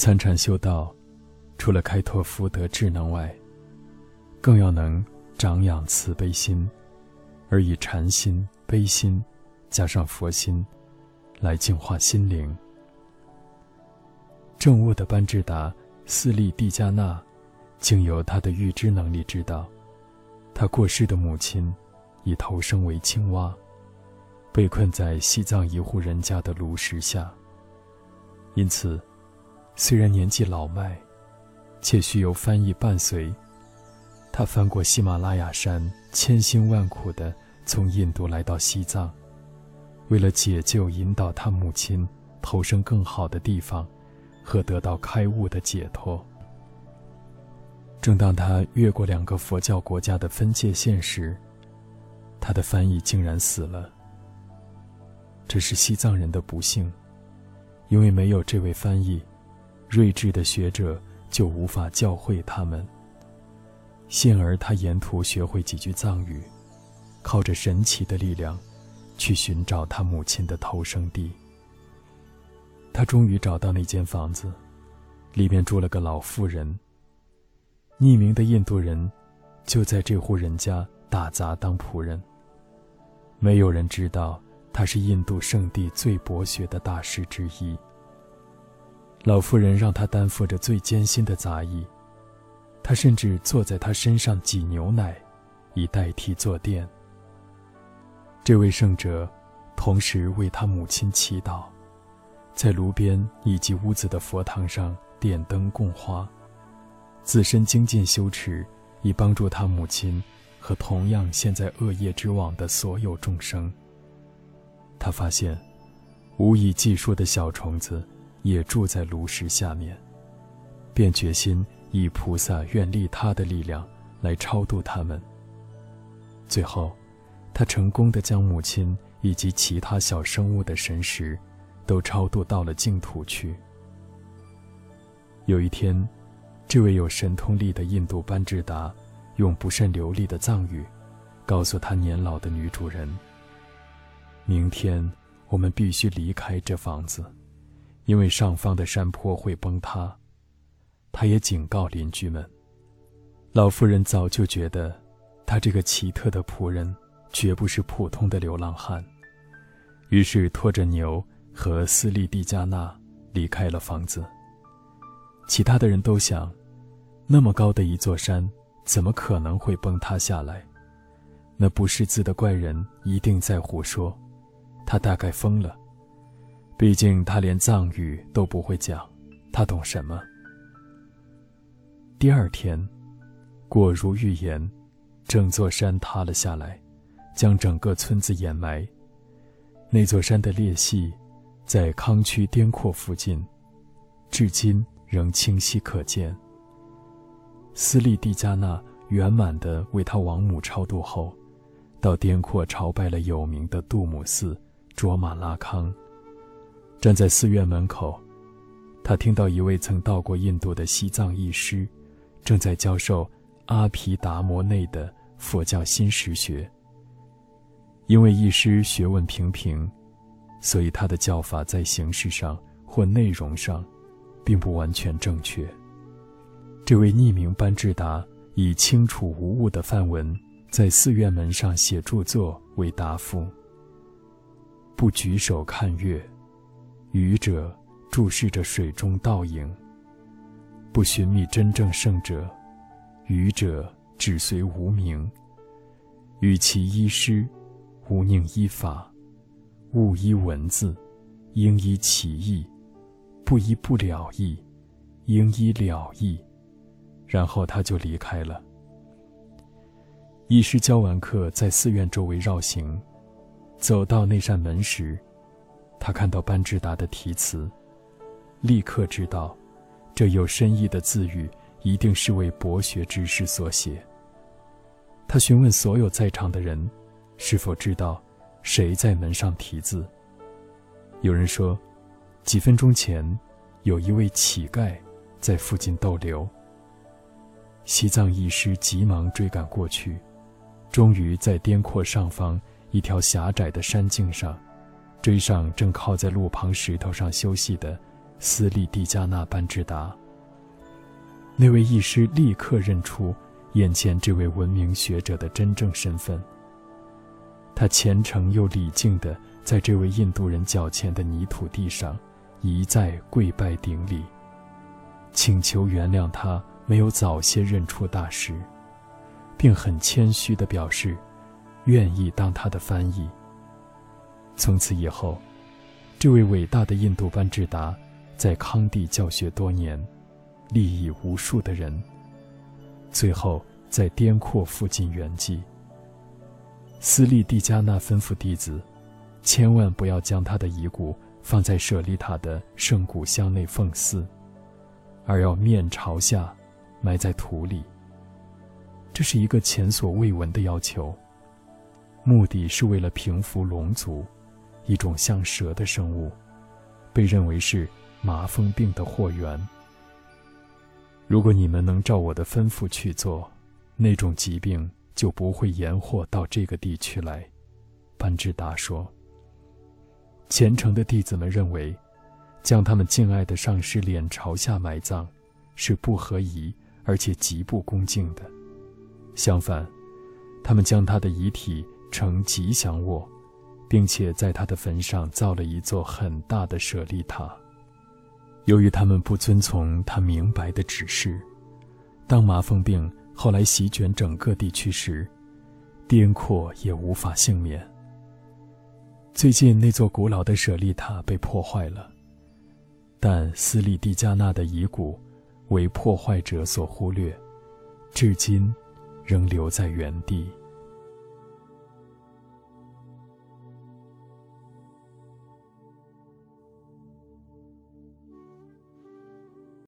参禅修道，除了开拓福德智能外，更要能长养慈悲心，而以禅心、悲心，加上佛心，来净化心灵。正悟的班智达斯利蒂加纳，竟有他的预知能力，知道他过世的母亲已投生为青蛙，被困在西藏一户人家的炉石下。因此。虽然年纪老迈，且需由翻译伴随，他翻过喜马拉雅山，千辛万苦地从印度来到西藏，为了解救、引导他母亲投生更好的地方，和得到开悟的解脱。正当他越过两个佛教国家的分界线时，他的翻译竟然死了。这是西藏人的不幸，因为没有这位翻译。睿智的学者就无法教会他们。幸而他沿途学会几句藏语，靠着神奇的力量，去寻找他母亲的投生地。他终于找到那间房子，里面住了个老妇人。匿名的印度人，就在这户人家打杂当仆人。没有人知道他是印度圣地最博学的大师之一。老妇人让他担负着最艰辛的杂役，他甚至坐在他身上挤牛奶，以代替坐垫。这位圣者同时为他母亲祈祷，在炉边以及屋子的佛堂上点灯供花，自身精进修持，以帮助他母亲和同样陷在恶业之网的所有众生。他发现，无以计数的小虫子。也住在炉石下面，便决心以菩萨愿利他的力量来超度他们。最后，他成功的将母亲以及其他小生物的神识，都超度到了净土去。有一天，这位有神通力的印度班智达，用不甚流利的藏语，告诉他年老的女主人：“明天我们必须离开这房子。”因为上方的山坡会崩塌，他也警告邻居们。老妇人早就觉得，他这个奇特的仆人绝不是普通的流浪汉，于是拖着牛和斯利蒂加纳离开了房子。其他的人都想，那么高的一座山，怎么可能会崩塌下来？那不识字的怪人一定在胡说，他大概疯了。毕竟他连藏语都不会讲，他懂什么？第二天，果如预言，整座山塌了下来，将整个村子掩埋。那座山的裂隙，在康区滇阔附近，至今仍清晰可见。斯利蒂加纳圆满地为他王母超度后，到滇阔朝拜了有名的杜姆寺卓玛拉康。站在寺院门口，他听到一位曾到过印度的西藏译师，正在教授阿毗达摩内的佛教新实学。因为义师学问平平，所以他的教法在形式上或内容上，并不完全正确。这位匿名班智达以清楚无误的梵文在寺院门上写著作为答复：不举手看月。愚者注视着水中倒影，不寻觅真正圣者；愚者只随无名。与其依师，无宁依法；勿依文字，应依其意；不依不了意，应依了意。然后他就离开了。医师教完课，在寺院周围绕行，走到那扇门时。他看到班智达的题词，立刻知道，这有深意的字语一定是为博学之士所写。他询问所有在场的人，是否知道谁在门上题字。有人说，几分钟前，有一位乞丐在附近逗留。西藏义师急忙追赶过去，终于在滇阔上方一条狭窄的山径上。追上正靠在路旁石头上休息的斯利蒂加纳班智达。那位医师立刻认出眼前这位文明学者的真正身份。他虔诚又礼敬地在这位印度人脚前的泥土地上一再跪拜顶礼，请求原谅他没有早些认出大师，并很谦虚地表示愿意当他的翻译。从此以后，这位伟大的印度班智达在康地教学多年，利益无数的人，最后在颠廓附近圆寂。斯利蒂加纳吩咐弟子，千万不要将他的遗骨放在舍利塔的圣骨箱内奉祀，而要面朝下，埋在土里。这是一个前所未闻的要求，目的是为了平服龙族，一种像蛇的生物，被认为是麻风病的祸源。如果你们能照我的吩咐去做，那种疾病。就不会延祸到这个地区来，班智达说。虔诚的弟子们认为，将他们敬爱的上师脸朝下埋葬，是不合宜而且极不恭敬的。相反，他们将他的遗体呈吉祥卧，并且在他的坟上造了一座很大的舍利塔。由于他们不遵从他明白的指示，当麻风病。后来席卷整个地区时，颠阔也无法幸免。最近那座古老的舍利塔被破坏了，但斯里蒂加纳的遗骨为破坏者所忽略，至今仍留在原地。